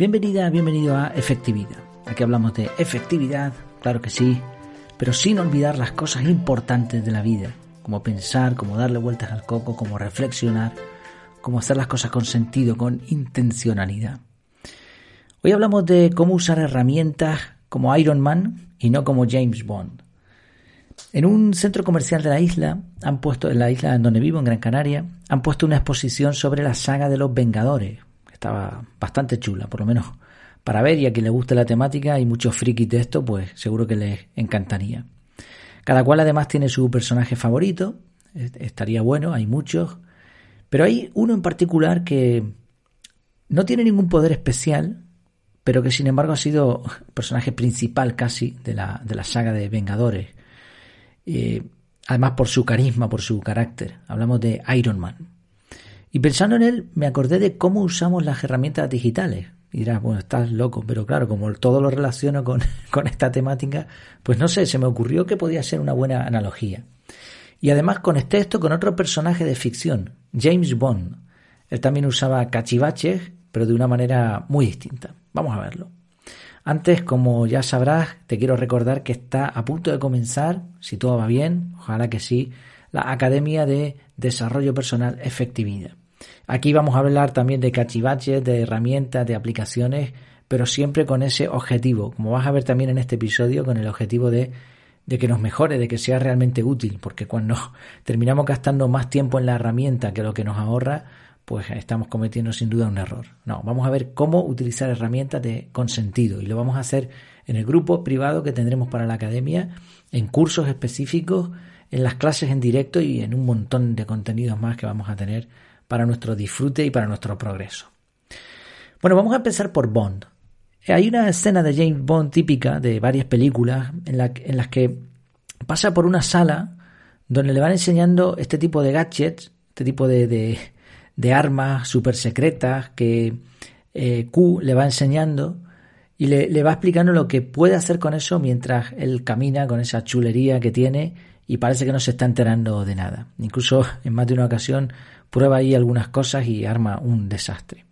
Bienvenida, bienvenido a Efectividad. Aquí hablamos de efectividad, claro que sí, pero sin olvidar las cosas importantes de la vida, como pensar, como darle vueltas al coco, como reflexionar, como hacer las cosas con sentido, con intencionalidad. Hoy hablamos de cómo usar herramientas como Iron Man y no como James Bond. En un centro comercial de la isla, han puesto, en la isla en donde vivo, en Gran Canaria, han puesto una exposición sobre la saga de los Vengadores, estaba bastante chula, por lo menos para ver y a quien le guste la temática y muchos frikis de esto, pues seguro que les encantaría. Cada cual además tiene su personaje favorito, estaría bueno, hay muchos, pero hay uno en particular que no tiene ningún poder especial, pero que sin embargo ha sido personaje principal casi de la, de la saga de Vengadores. Eh, además por su carisma, por su carácter. Hablamos de Iron Man. Y pensando en él, me acordé de cómo usamos las herramientas digitales. Y dirás, bueno, estás loco, pero claro, como todo lo relaciono con, con esta temática, pues no sé, se me ocurrió que podía ser una buena analogía. Y además conecté esto con otro personaje de ficción, James Bond. Él también usaba cachivaches, pero de una manera muy distinta. Vamos a verlo. Antes, como ya sabrás, te quiero recordar que está a punto de comenzar, si todo va bien, ojalá que sí, la Academia de Desarrollo Personal Efectividad. Aquí vamos a hablar también de cachivaches, de herramientas, de aplicaciones, pero siempre con ese objetivo, como vas a ver también en este episodio, con el objetivo de, de que nos mejore, de que sea realmente útil, porque cuando terminamos gastando más tiempo en la herramienta que lo que nos ahorra, pues estamos cometiendo sin duda un error. No, vamos a ver cómo utilizar herramientas de, con sentido y lo vamos a hacer en el grupo privado que tendremos para la academia, en cursos específicos, en las clases en directo y en un montón de contenidos más que vamos a tener para nuestro disfrute y para nuestro progreso. Bueno, vamos a empezar por Bond. Hay una escena de James Bond típica de varias películas en, las que pasa por una sala donde le van enseñando este tipo de gadgets, este tipo de, de, armas súper secretas que eh, Q le va enseñando y le, le, va explicando lo que puede hacer con eso mientras él camina con esa chulería que tiene y parece que no se está enterando de nada. Incluso en más de una ocasión prueba ahí algunas cosas y arma un desastre.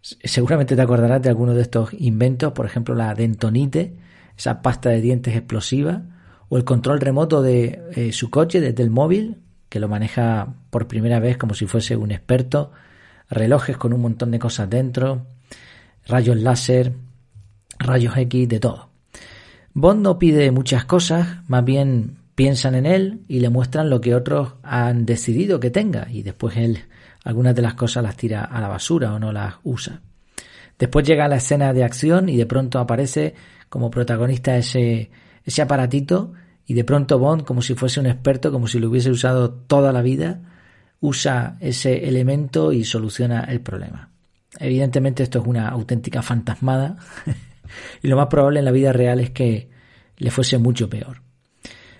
Seguramente te acordarás de algunos de estos inventos, por ejemplo la dentonite, esa pasta de dientes explosiva, o el control remoto de eh, su coche desde el móvil, que lo maneja por primera vez como si fuese un experto, relojes con un montón de cosas dentro, rayos láser, rayos X, de todo. Bond no pide muchas cosas, más bien piensan en él y le muestran lo que otros han decidido que tenga y después él algunas de las cosas las tira a la basura o no las usa. Después llega la escena de acción y de pronto aparece como protagonista ese, ese aparatito y de pronto Bond, como si fuese un experto, como si lo hubiese usado toda la vida, usa ese elemento y soluciona el problema. Evidentemente esto es una auténtica fantasmada y lo más probable en la vida real es que le fuese mucho peor.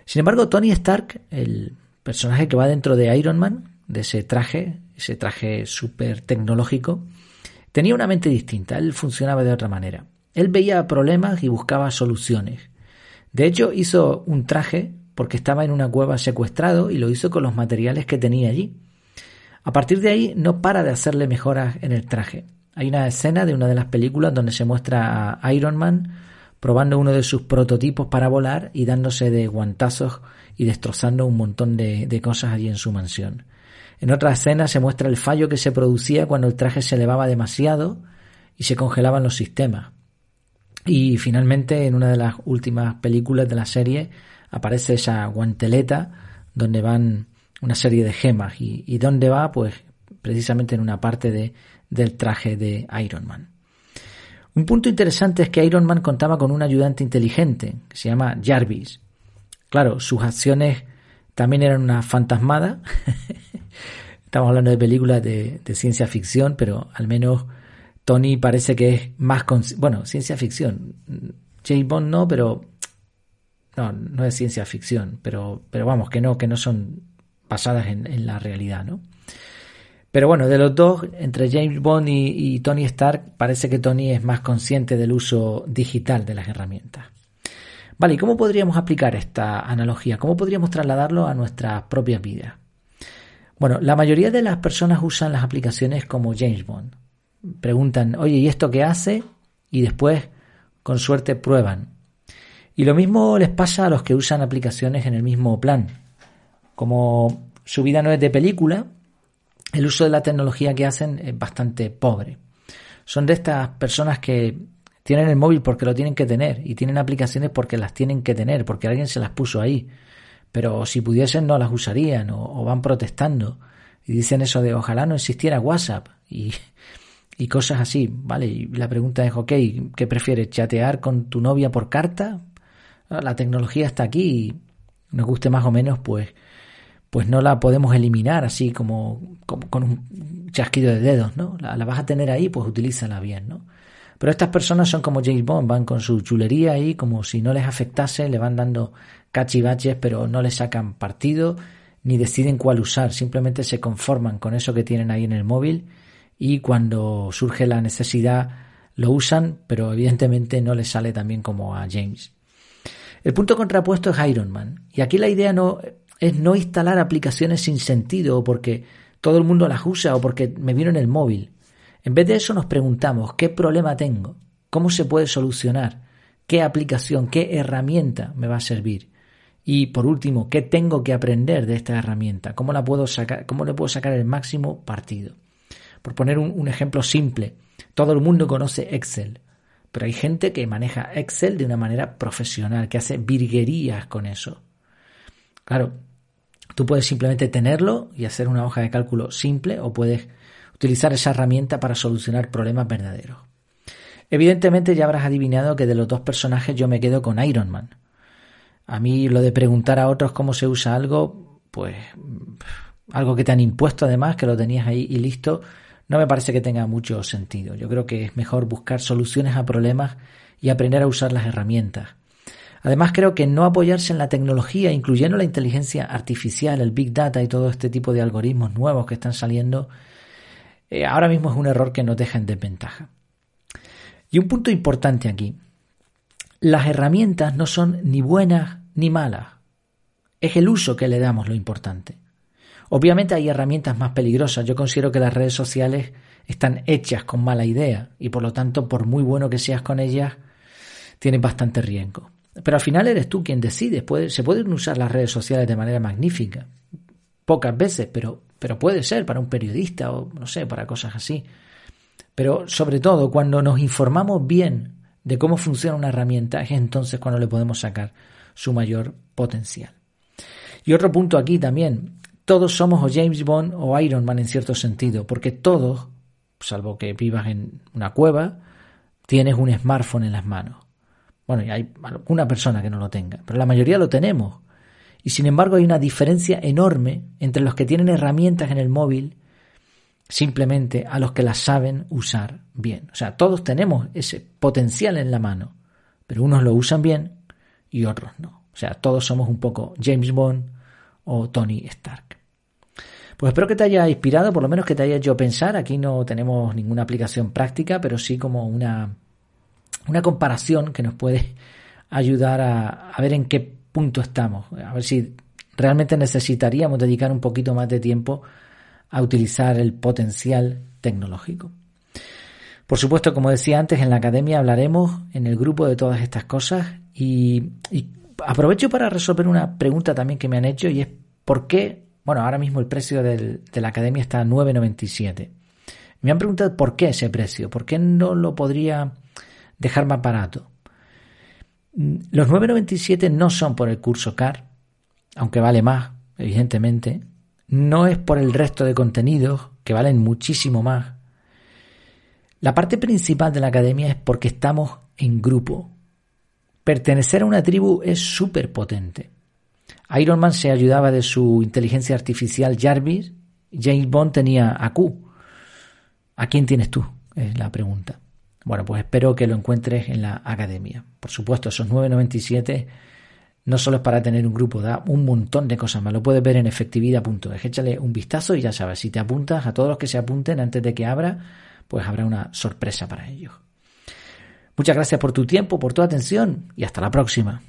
Sin embargo, Tony Stark, el personaje que va dentro de Iron Man, de ese traje, ese traje súper tecnológico, tenía una mente distinta, él funcionaba de otra manera. Él veía problemas y buscaba soluciones. De hecho, hizo un traje porque estaba en una cueva secuestrado y lo hizo con los materiales que tenía allí. A partir de ahí no para de hacerle mejoras en el traje. Hay una escena de una de las películas donde se muestra a Iron Man probando uno de sus prototipos para volar y dándose de guantazos y destrozando un montón de, cosas allí en su mansión. En otra escena se muestra el fallo que se producía cuando el traje se elevaba demasiado y se congelaban los sistemas. Y finalmente, en una de las últimas películas de la serie, aparece esa guanteleta donde van una serie de gemas. ¿Y, y dónde va? Pues precisamente en una parte de, del traje de Iron Man. Un punto interesante es que Iron Man contaba con un ayudante inteligente, que se llama Jarvis. Claro, sus acciones también eran una fantasmada. Estamos hablando de películas de, ciencia ficción, pero al menos Tony parece que es más... Bueno, ciencia ficción. James Bond no, pero... No, no es ciencia ficción, pero, pero vamos, que no, que no son basadas en, en la realidad, ¿no? Pero bueno, de los dos, entre James Bond y, Tony Stark, parece que Tony es más consciente del uso digital de las herramientas. Vale, ¿y cómo podríamos aplicar esta analogía? ¿Cómo podríamos trasladarlo a nuestras propias vidas? Bueno, la mayoría de las personas usan las aplicaciones como James Bond. Preguntan, oye, ¿y esto qué hace? y después, con suerte, prueban. Y lo mismo les pasa a los que usan aplicaciones en el mismo plan. Como su vida no es de película, el uso de la tecnología que hacen es bastante pobre. Son de estas personas que tienen el móvil porque lo tienen que tener y tienen aplicaciones porque las tienen que tener, porque alguien se las puso ahí. Pero si pudiesen no las usarían o, van protestando y dicen eso de ojalá no existiera WhatsApp y, y cosas así, ¿vale? Y la pregunta es, ok, ¿qué prefieres? ¿Chatear con tu novia por carta? La tecnología está aquí y nos guste más o menos, pues pues no la podemos eliminar así como, con un chasquido de dedos, ¿no? La, vas a tener ahí, pues utilízala bien, ¿no? Pero estas personas son como James Bond, van con su chulería ahí, como si no les afectase, le van dando cachivaches, pero no le sacan partido ni deciden cuál usar, simplemente se conforman con eso que tienen ahí en el móvil y cuando surge la necesidad lo usan, pero evidentemente no les sale tan bien como a James. El punto contrapuesto es Iron Man, y aquí la idea no es no instalar aplicaciones sin sentido o porque todo el mundo las usa o porque me vino en el móvil. En vez de eso nos preguntamos qué problema tengo, cómo se puede solucionar, qué aplicación, qué herramienta me va a servir. Y por último, ¿qué tengo que aprender de esta herramienta? ¿Cómo, la puedo sacar, cómo le puedo sacar el máximo partido? Por poner un, un ejemplo simple, todo el mundo conoce Excel, pero hay gente que maneja Excel de una manera profesional, que hace virguerías con eso. Claro, tú puedes simplemente tenerlo y hacer una hoja de cálculo simple o puedes utilizar esa herramienta para solucionar problemas verdaderos. Evidentemente ya habrás adivinado que de los dos personajes yo me quedo con Iron Man. A mí lo de preguntar a otros cómo se usa algo, pues algo que te han impuesto además, que lo tenías ahí y listo, no me parece que tenga mucho sentido. Yo creo que es mejor buscar soluciones a problemas y aprender a usar las herramientas. Además, creo que no apoyarse en la tecnología, incluyendo la inteligencia artificial, el big data y todo este tipo de algoritmos nuevos que están saliendo, eh, ahora mismo es un error que nos deja en desventaja. Y un punto importante aquí, las herramientas no son ni buenas ni malas, es el uso que le damos lo importante. Obviamente hay herramientas más peligrosas, yo considero que las redes sociales están hechas con mala idea y por lo tanto por muy bueno que seas con ellas, tienes bastante riesgo. Pero al final eres tú quien decide. se pueden usar las redes sociales de manera magnífica. Pocas veces, pero, pero puede ser para un periodista o no sé, para cosas así. Pero sobre todo, cuando nos informamos bien de cómo funciona una herramienta, es entonces cuando le podemos sacar su mayor potencial. Y otro punto aquí también, todos somos o James Bond o Iron Man en cierto sentido, porque todos, salvo que vivas en una cueva, tienes un smartphone en las manos. Bueno, y hay alguna persona que no lo tenga, pero la mayoría lo tenemos. Y sin embargo hay una diferencia enorme entre los que tienen herramientas en el móvil simplemente a los que las saben usar bien. O sea, todos tenemos ese potencial en la mano, pero unos lo usan bien y otros no. O sea, todos somos un poco James Bond o Tony Stark. Pues espero que te haya inspirado, por lo menos que te haya hecho pensar. Aquí no tenemos ninguna aplicación práctica, pero sí como una una comparación que nos puede ayudar a, ver en qué punto estamos, a ver si realmente necesitaríamos dedicar un poquito más de tiempo a utilizar el potencial tecnológico. Por supuesto, como decía antes, en la academia hablaremos en el grupo de todas estas cosas y, aprovecho para resolver una pregunta también que me han hecho y es ¿por qué? Bueno, ahora mismo el precio de la academia está a 9,97. Me han preguntado por qué ese precio, por qué no lo podría dejar más barato. Los 9,97 no son por el curso CAR, aunque vale más, evidentemente. No es por el resto de contenidos, que valen muchísimo más. La parte principal de la academia es porque estamos en grupo. Pertenecer a una tribu es súper potente. Iron Man se ayudaba de su inteligencia artificial Jarvis, James Bond tenía a Q. ¿A quién tienes tú? Es la pregunta. Bueno, pues espero que lo encuentres en la academia. Por supuesto, esos 997 no solo es para tener un grupo, da un montón de cosas más. Lo puedes ver en efectividad.es. Échale un vistazo y ya sabes, si te apuntas a todos los que se apunten antes de que abra, pues habrá una sorpresa para ellos. Muchas gracias por tu tiempo, por tu atención y hasta la próxima.